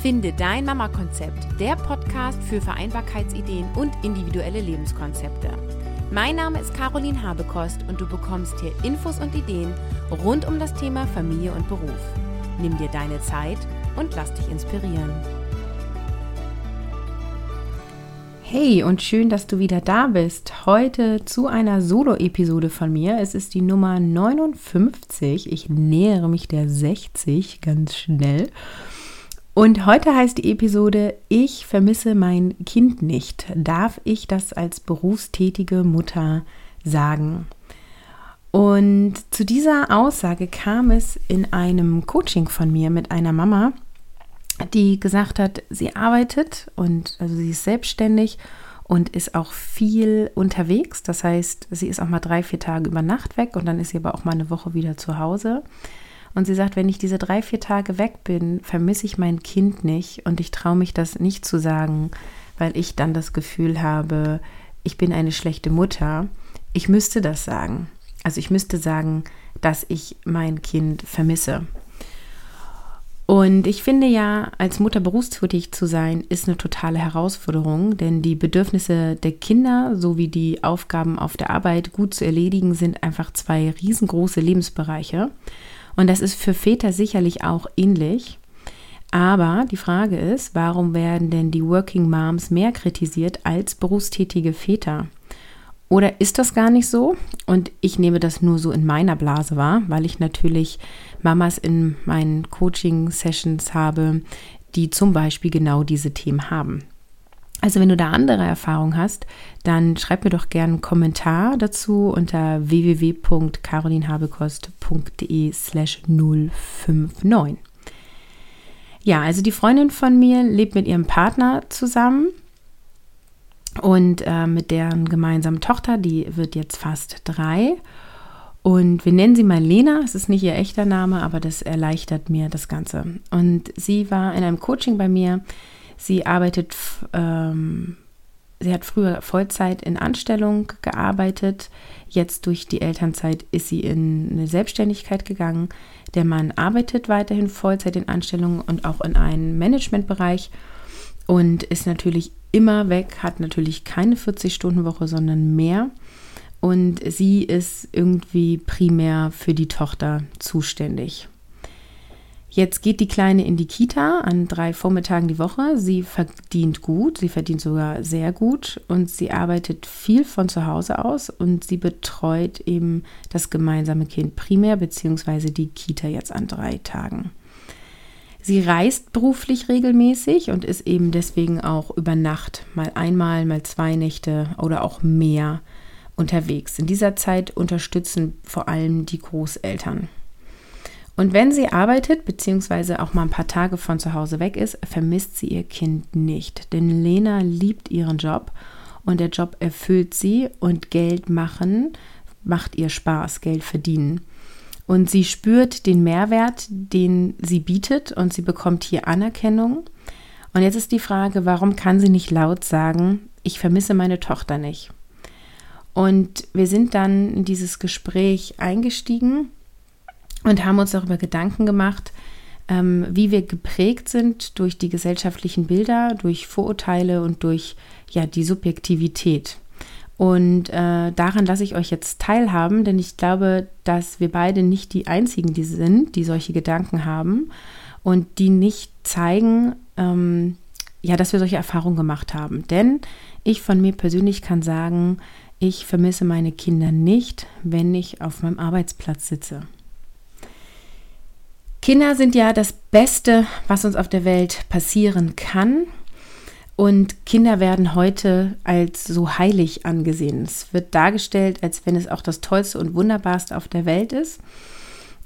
Finde dein Mama-Konzept, der Podcast für Vereinbarkeitsideen und individuelle Lebenskonzepte. Mein Name ist Caroline Habekost und du bekommst hier Infos und Ideen rund um das Thema Familie und Beruf. Nimm dir deine Zeit und lass dich inspirieren. Hey und schön, dass du wieder da bist. Heute zu einer Solo-Episode von mir. Es ist die Nummer 59. Ich nähere mich der 60 ganz schnell. Und heute heißt die Episode Ich vermisse mein Kind nicht. Darf ich das als berufstätige Mutter sagen? Und zu dieser Aussage kam es in einem Coaching von mir mit einer Mama, die gesagt hat, sie arbeitet und also sie ist selbstständig und ist auch viel unterwegs. Das heißt, sie ist auch mal drei, vier Tage über Nacht weg und dann ist sie aber auch mal eine Woche wieder zu Hause. Und sie sagt, wenn ich diese drei, vier Tage weg bin, vermisse ich mein Kind nicht und ich traue mich das nicht zu sagen, weil ich dann das Gefühl habe, ich bin eine schlechte Mutter. Ich müsste das sagen. Also ich müsste sagen, dass ich mein Kind vermisse. Und ich finde ja, als Mutter berufstätig zu sein, ist eine totale Herausforderung, denn die Bedürfnisse der Kinder sowie die Aufgaben auf der Arbeit gut zu erledigen sind einfach zwei riesengroße Lebensbereiche. Und das ist für Väter sicherlich auch ähnlich. Aber die Frage ist, warum werden denn die Working Moms mehr kritisiert als berufstätige Väter? Oder ist das gar nicht so? Und ich nehme das nur so in meiner Blase wahr, weil ich natürlich Mamas in meinen Coaching-Sessions habe, die zum Beispiel genau diese Themen haben. Also wenn du da andere Erfahrungen hast, dann schreib mir doch gerne einen Kommentar dazu unter www.carolinhabekost.de slash 059. Ja, also die Freundin von mir lebt mit ihrem Partner zusammen und äh, mit deren gemeinsamen Tochter, die wird jetzt fast drei. Und wir nennen sie mal Lena, es ist nicht ihr echter Name, aber das erleichtert mir das Ganze. Und sie war in einem Coaching bei mir, Sie arbeitet, ähm, sie hat früher Vollzeit in Anstellung gearbeitet. Jetzt durch die Elternzeit ist sie in eine Selbstständigkeit gegangen. Der Mann arbeitet weiterhin Vollzeit in Anstellung und auch in einem Managementbereich und ist natürlich immer weg, hat natürlich keine 40-Stunden-Woche, sondern mehr. Und sie ist irgendwie primär für die Tochter zuständig. Jetzt geht die Kleine in die Kita an drei Vormittagen die Woche. Sie verdient gut, sie verdient sogar sehr gut und sie arbeitet viel von zu Hause aus und sie betreut eben das gemeinsame Kind primär beziehungsweise die Kita jetzt an drei Tagen. Sie reist beruflich regelmäßig und ist eben deswegen auch über Nacht mal einmal, mal zwei Nächte oder auch mehr unterwegs. In dieser Zeit unterstützen vor allem die Großeltern. Und wenn sie arbeitet, beziehungsweise auch mal ein paar Tage von zu Hause weg ist, vermisst sie ihr Kind nicht. Denn Lena liebt ihren Job und der Job erfüllt sie und Geld machen macht ihr Spaß, Geld verdienen. Und sie spürt den Mehrwert, den sie bietet und sie bekommt hier Anerkennung. Und jetzt ist die Frage, warum kann sie nicht laut sagen, ich vermisse meine Tochter nicht? Und wir sind dann in dieses Gespräch eingestiegen und haben uns darüber Gedanken gemacht, ähm, wie wir geprägt sind durch die gesellschaftlichen Bilder, durch Vorurteile und durch ja, die Subjektivität. Und äh, daran lasse ich euch jetzt teilhaben, denn ich glaube, dass wir beide nicht die Einzigen die sind, die solche Gedanken haben und die nicht zeigen, ähm, ja, dass wir solche Erfahrungen gemacht haben. Denn ich von mir persönlich kann sagen, ich vermisse meine Kinder nicht, wenn ich auf meinem Arbeitsplatz sitze. Kinder sind ja das Beste, was uns auf der Welt passieren kann. Und Kinder werden heute als so heilig angesehen. Es wird dargestellt, als wenn es auch das Tollste und Wunderbarste auf der Welt ist.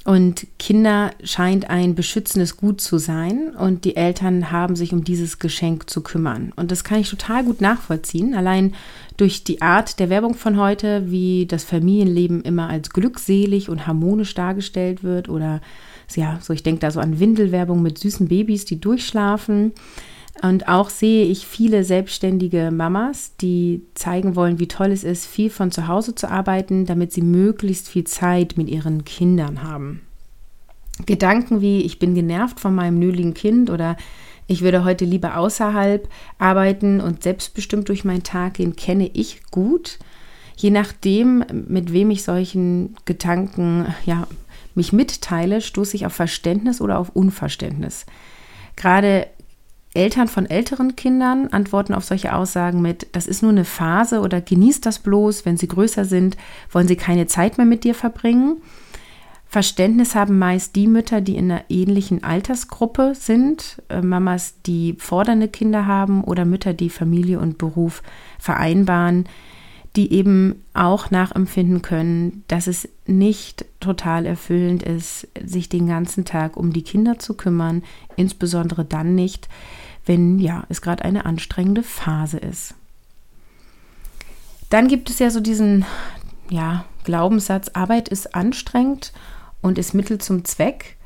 Und Kinder scheint ein beschützendes Gut zu sein und die Eltern haben sich um dieses Geschenk zu kümmern. Und das kann ich total gut nachvollziehen, allein durch die Art der Werbung von heute, wie das Familienleben immer als glückselig und harmonisch dargestellt wird oder ja, so ich denke da so an Windelwerbung mit süßen Babys, die durchschlafen. Und auch sehe ich viele selbstständige Mamas, die zeigen wollen, wie toll es ist, viel von zu Hause zu arbeiten, damit sie möglichst viel Zeit mit ihren Kindern haben. Gedanken wie, ich bin genervt von meinem nöligen Kind oder ich würde heute lieber außerhalb arbeiten und selbstbestimmt durch meinen Tag gehen, kenne ich gut. Je nachdem, mit wem ich solchen Gedanken ja, mich mitteile, stoße ich auf Verständnis oder auf Unverständnis. Gerade Eltern von älteren Kindern antworten auf solche Aussagen mit, das ist nur eine Phase oder genießt das bloß, wenn sie größer sind, wollen sie keine Zeit mehr mit dir verbringen. Verständnis haben meist die Mütter, die in einer ähnlichen Altersgruppe sind, äh, Mamas, die fordernde Kinder haben oder Mütter, die Familie und Beruf vereinbaren, die eben auch nachempfinden können, dass es nicht total erfüllend ist, sich den ganzen Tag um die Kinder zu kümmern, insbesondere dann nicht, wenn ja, es gerade eine anstrengende Phase ist. Dann gibt es ja so diesen ja, Glaubenssatz, Arbeit ist anstrengend und ist Mittel zum Zweck.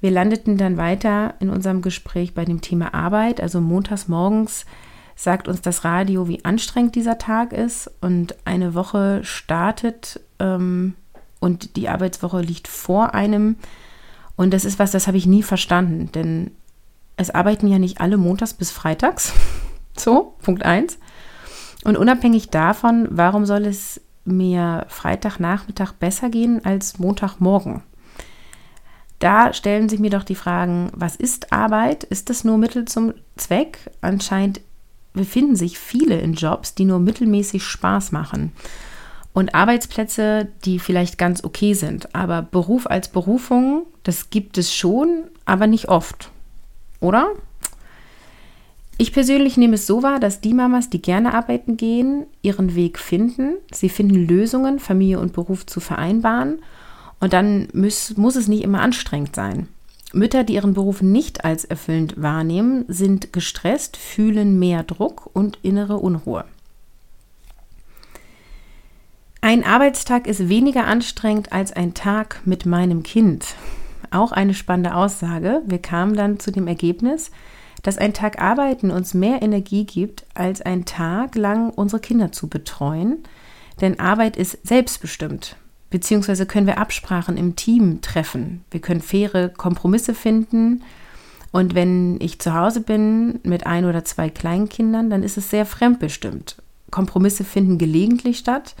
Wir landeten dann weiter in unserem Gespräch bei dem Thema Arbeit. Also montags morgens sagt uns das Radio, wie anstrengend dieser Tag ist. Und eine Woche startet ähm, und die Arbeitswoche liegt vor einem. Und das ist was, das habe ich nie verstanden. Denn es arbeiten ja nicht alle montags bis freitags. so, Punkt 1. Und unabhängig davon, warum soll es mir Freitagnachmittag besser gehen als Montagmorgen. Da stellen sich mir doch die Fragen, was ist Arbeit? Ist das nur Mittel zum Zweck? Anscheinend befinden sich viele in Jobs, die nur mittelmäßig Spaß machen. Und Arbeitsplätze, die vielleicht ganz okay sind. Aber Beruf als Berufung, das gibt es schon, aber nicht oft. Oder? Ich persönlich nehme es so wahr, dass die Mamas, die gerne arbeiten gehen, ihren Weg finden. Sie finden Lösungen, Familie und Beruf zu vereinbaren. Und dann muss, muss es nicht immer anstrengend sein. Mütter, die ihren Beruf nicht als erfüllend wahrnehmen, sind gestresst, fühlen mehr Druck und innere Unruhe. Ein Arbeitstag ist weniger anstrengend als ein Tag mit meinem Kind. Auch eine spannende Aussage. Wir kamen dann zu dem Ergebnis, dass ein Tag Arbeiten uns mehr Energie gibt, als ein Tag lang unsere Kinder zu betreuen. Denn Arbeit ist selbstbestimmt, beziehungsweise können wir Absprachen im Team treffen. Wir können faire Kompromisse finden. Und wenn ich zu Hause bin mit ein oder zwei Kleinkindern, dann ist es sehr fremdbestimmt. Kompromisse finden gelegentlich statt,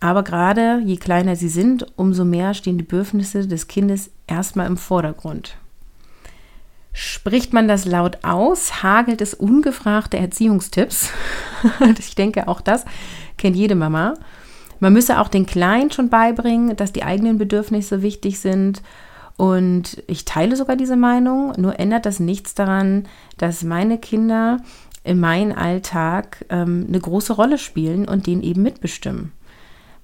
aber gerade je kleiner sie sind, umso mehr stehen die Bedürfnisse des Kindes erstmal im Vordergrund. Spricht man das laut aus, hagelt es ungefragte Erziehungstipps. ich denke, auch das kennt jede Mama. Man müsse auch den Kleinen schon beibringen, dass die eigenen Bedürfnisse wichtig sind. Und ich teile sogar diese Meinung, nur ändert das nichts daran, dass meine Kinder in meinem Alltag ähm, eine große Rolle spielen und den eben mitbestimmen.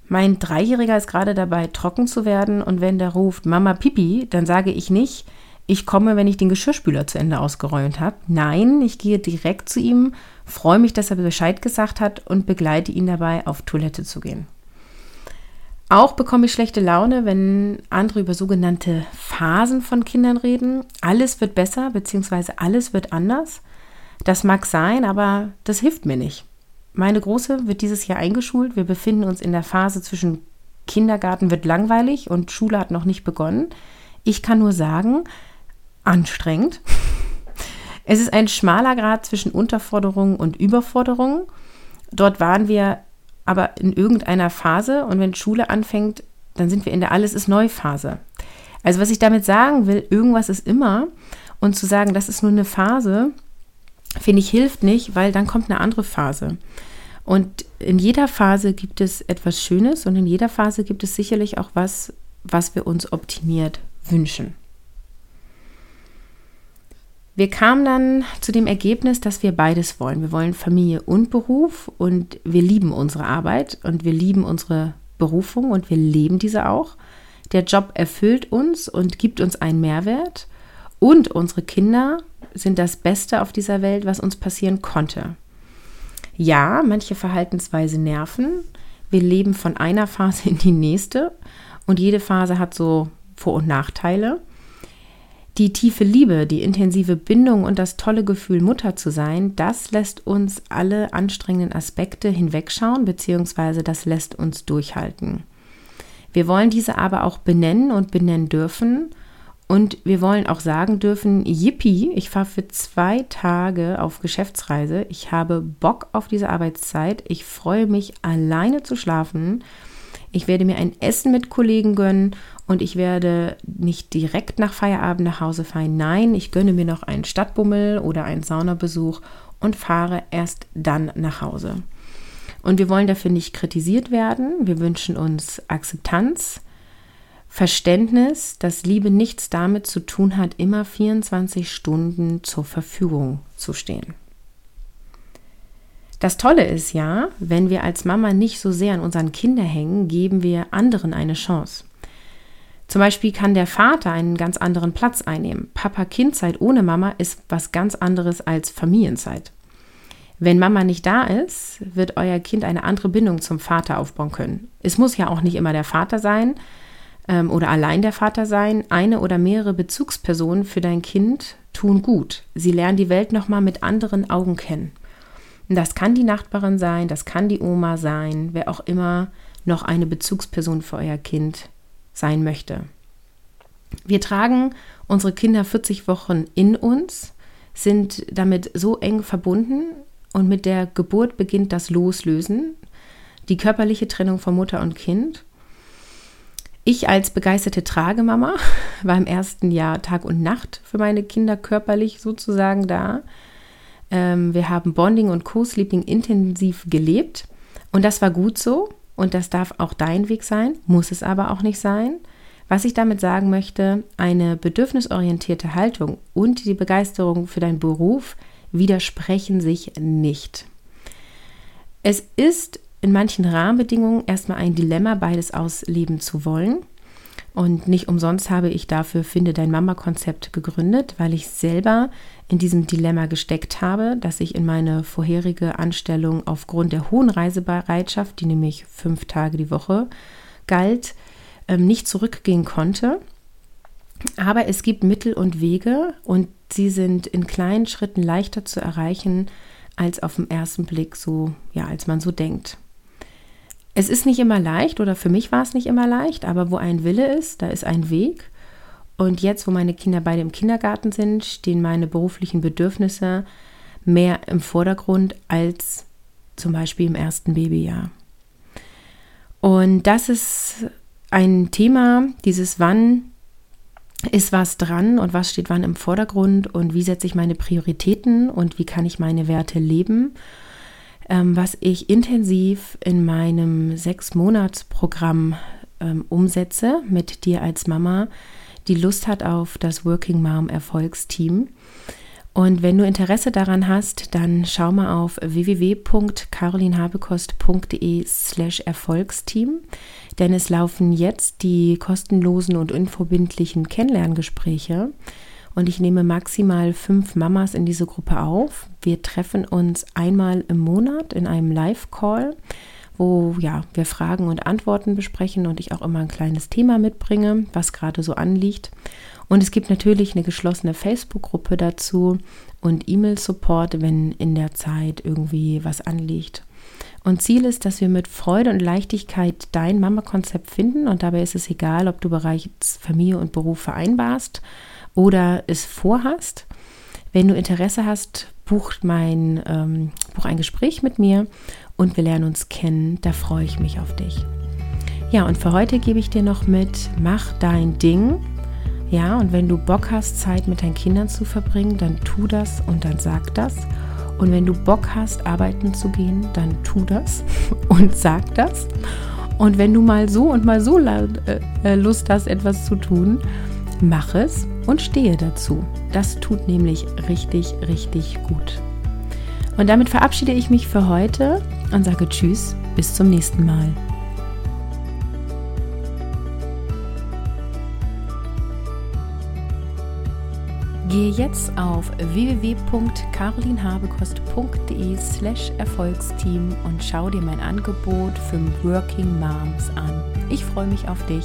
Mein Dreijähriger ist gerade dabei, trocken zu werden und wenn der ruft Mama Pipi, dann sage ich nicht, ich komme, wenn ich den Geschirrspüler zu Ende ausgeräumt habe. Nein, ich gehe direkt zu ihm, freue mich, dass er Bescheid gesagt hat und begleite ihn dabei, auf Toilette zu gehen. Auch bekomme ich schlechte Laune, wenn andere über sogenannte Phasen von Kindern reden. Alles wird besser, beziehungsweise alles wird anders. Das mag sein, aber das hilft mir nicht. Meine Große wird dieses Jahr eingeschult. Wir befinden uns in der Phase zwischen Kindergarten wird langweilig und Schule hat noch nicht begonnen. Ich kann nur sagen, anstrengend. Es ist ein schmaler Grad zwischen Unterforderung und Überforderung. Dort waren wir aber in irgendeiner Phase und wenn Schule anfängt, dann sind wir in der Alles ist neu Phase. Also was ich damit sagen will, irgendwas ist immer und zu sagen, das ist nur eine Phase, finde ich hilft nicht, weil dann kommt eine andere Phase. Und in jeder Phase gibt es etwas Schönes und in jeder Phase gibt es sicherlich auch was, was wir uns optimiert wünschen. Wir kamen dann zu dem Ergebnis, dass wir beides wollen. Wir wollen Familie und Beruf und wir lieben unsere Arbeit und wir lieben unsere Berufung und wir leben diese auch. Der Job erfüllt uns und gibt uns einen Mehrwert und unsere Kinder sind das Beste auf dieser Welt, was uns passieren konnte. Ja, manche Verhaltensweise nerven. Wir leben von einer Phase in die nächste und jede Phase hat so Vor- und Nachteile. Die tiefe Liebe, die intensive Bindung und das tolle Gefühl, Mutter zu sein, das lässt uns alle anstrengenden Aspekte hinwegschauen, beziehungsweise das lässt uns durchhalten. Wir wollen diese aber auch benennen und benennen dürfen Und wir wollen auch sagen dürfen, yippie, ich fahre für zwei Tage auf Geschäftsreise. Ich habe Bock auf diese Arbeitszeit. Ich freue mich, alleine zu schlafen. Ich werde mir ein Essen mit Kollegen gönnen und ich werde nicht direkt nach Feierabend nach Hause fahren. Nein, ich gönne mir noch einen Stadtbummel oder einen Saunabesuch und fahre erst dann nach Hause. Und wir wollen dafür nicht kritisiert werden. Wir wünschen uns Akzeptanz Verständnis, dass Liebe nichts damit zu tun hat, immer 24 Stunden zur Verfügung zu stehen. Das Tolle ist ja, wenn wir als Mama nicht so sehr an unseren Kindern hängen, geben wir anderen eine Chance. Zum Beispiel kann der Vater einen ganz anderen Platz einnehmen. Papa-Kind-Zeit ohne Mama ist was ganz anderes als Familienzeit. Wenn Mama nicht da ist, wird euer Kind eine andere Bindung zum Vater aufbauen können. Es muss ja auch nicht immer der Vater sein, ähm, oder allein der Vater sein, eine oder mehrere Bezugspersonen für dein Kind tun gut. Sie lernen die Welt nochmal mit anderen Augen kennen. das kann die Nachbarin sein, das kann die Oma sein, wer auch immer noch eine Bezugsperson für euer Kind sein möchte. Wir tragen unsere Kinder 40 Wochen in uns, sind damit so eng verbunden und mit der Geburt beginnt das Loslösen, die körperliche Trennung von Mutter und Kind ich als begeisterte Tragemama war im ersten Jahr Tag und Nacht für meine Kinder körperlich sozusagen da. Ähm, wir haben Bonding und Co-Sleeping intensiv gelebt und das war gut so und das darf auch dein Weg sein, muss es aber auch nicht sein. Was ich damit sagen möchte, eine bedürfnisorientierte Haltung und die Begeisterung für deinen Beruf widersprechen sich nicht. Es ist in manchen Rahmenbedingungen erstmal ein Dilemma, beides ausleben zu wollen. Und nicht umsonst habe ich dafür Finde dein Mama-Konzept gegründet, weil ich selber in diesem Dilemma gesteckt habe, dass ich in meine vorherige Anstellung aufgrund der hohen Reisebereitschaft, die nämlich fünf Tage die Woche galt, ähm, nicht zurückgehen konnte. Aber es gibt Mittel und Wege und sie sind in kleinen Schritten leichter zu erreichen, als auf den ersten Blick so, ja, als man so denkt. Es ist nicht immer leicht oder für mich war es nicht immer leicht, aber wo ein Wille ist, da ist ein Weg. Und jetzt, wo meine Kinder beide im Kindergarten sind, stehen meine beruflichen Bedürfnisse mehr im Vordergrund als zum Beispiel im ersten Babyjahr. Und das ist ein Thema, dieses Wann ist was dran und was steht wann im Vordergrund und wie setze ich meine Prioritäten und wie kann ich meine Werte leben ähm, was ich intensiv in meinem Sechs-Monats-Programm ähm, umsetze mit dir als Mama, die Lust hat auf das Working Mom Erfolgsteam. Und wenn du Interesse daran hast, dann schau mal auf www.carolinhabekost.de slash Erfolgsteam, denn es laufen jetzt die kostenlosen und unverbindlichen Kennenlerngespräche und ich nehme maximal fünf Mamas in diese Gruppe auf. Wir treffen uns einmal im Monat in einem Live-Call, wo ja, wir Fragen und Antworten besprechen und ich auch immer ein kleines Thema mitbringe, was gerade so anliegt. Und es gibt natürlich eine geschlossene Facebook-Gruppe dazu und E-Mail-Support, wenn in der Zeit irgendwie was anliegt. Und Ziel ist, dass wir mit Freude und Leichtigkeit dein Mama-Konzept finden und dabei ist es egal, ob du bereits Familie und Beruf vereinbarst oder es vorhast. Wenn du Interesse hast, buch, mein, ähm, buch ein Gespräch mit mir und wir lernen uns kennen. Da freue ich mich auf dich. Ja, und für heute gebe ich dir noch mit, mach dein Ding. Ja, und wenn du Bock hast, Zeit mit deinen Kindern zu verbringen, dann tu das und dann sag das. Und wenn du Bock hast, arbeiten zu gehen, dann tu das und sag das. Und wenn du mal so und mal so äh, Lust hast, etwas zu tun, mach es und stehe dazu. Das tut nämlich richtig, richtig gut. Und damit verabschiede ich mich für heute und sage Tschüss, bis zum nächsten Mal. Gehe jetzt auf www.carolinhabekost.de slash Erfolgsteam und schau dir mein Angebot für Working Moms an. Ich freue mich auf dich.